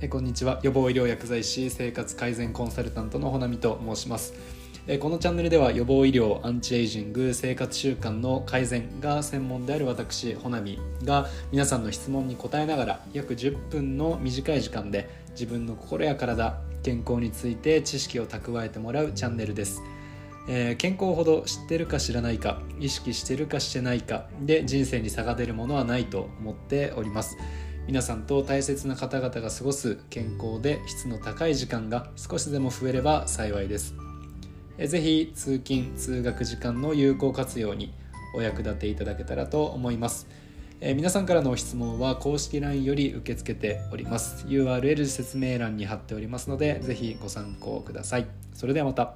えこんにちは。予防医療薬剤師生活改善コンサルタントのほなみと申します。えこのチャンネルでは予防医療アンチエイジング生活習慣の改善が専門である私ほなみが皆さんの質問に答えながら約10分の短い時間で自分の心や体健康について知識を蓄えてもらうチャンネルです。えー、健康ほど知ってるか知らないか意識してるかしてないかで人生に差が出るものはないと思っております。皆さんと大切な方々が過ごす健康で質の高い時間が少しでも増えれば幸いです。ぜひ通勤通学時間の有効活用にお役立ていただけたらと思います。え皆さんからの質問は公式 LINE より受け付けております。URL 説明欄に貼っておりますのでぜひご参考ください。それではまた。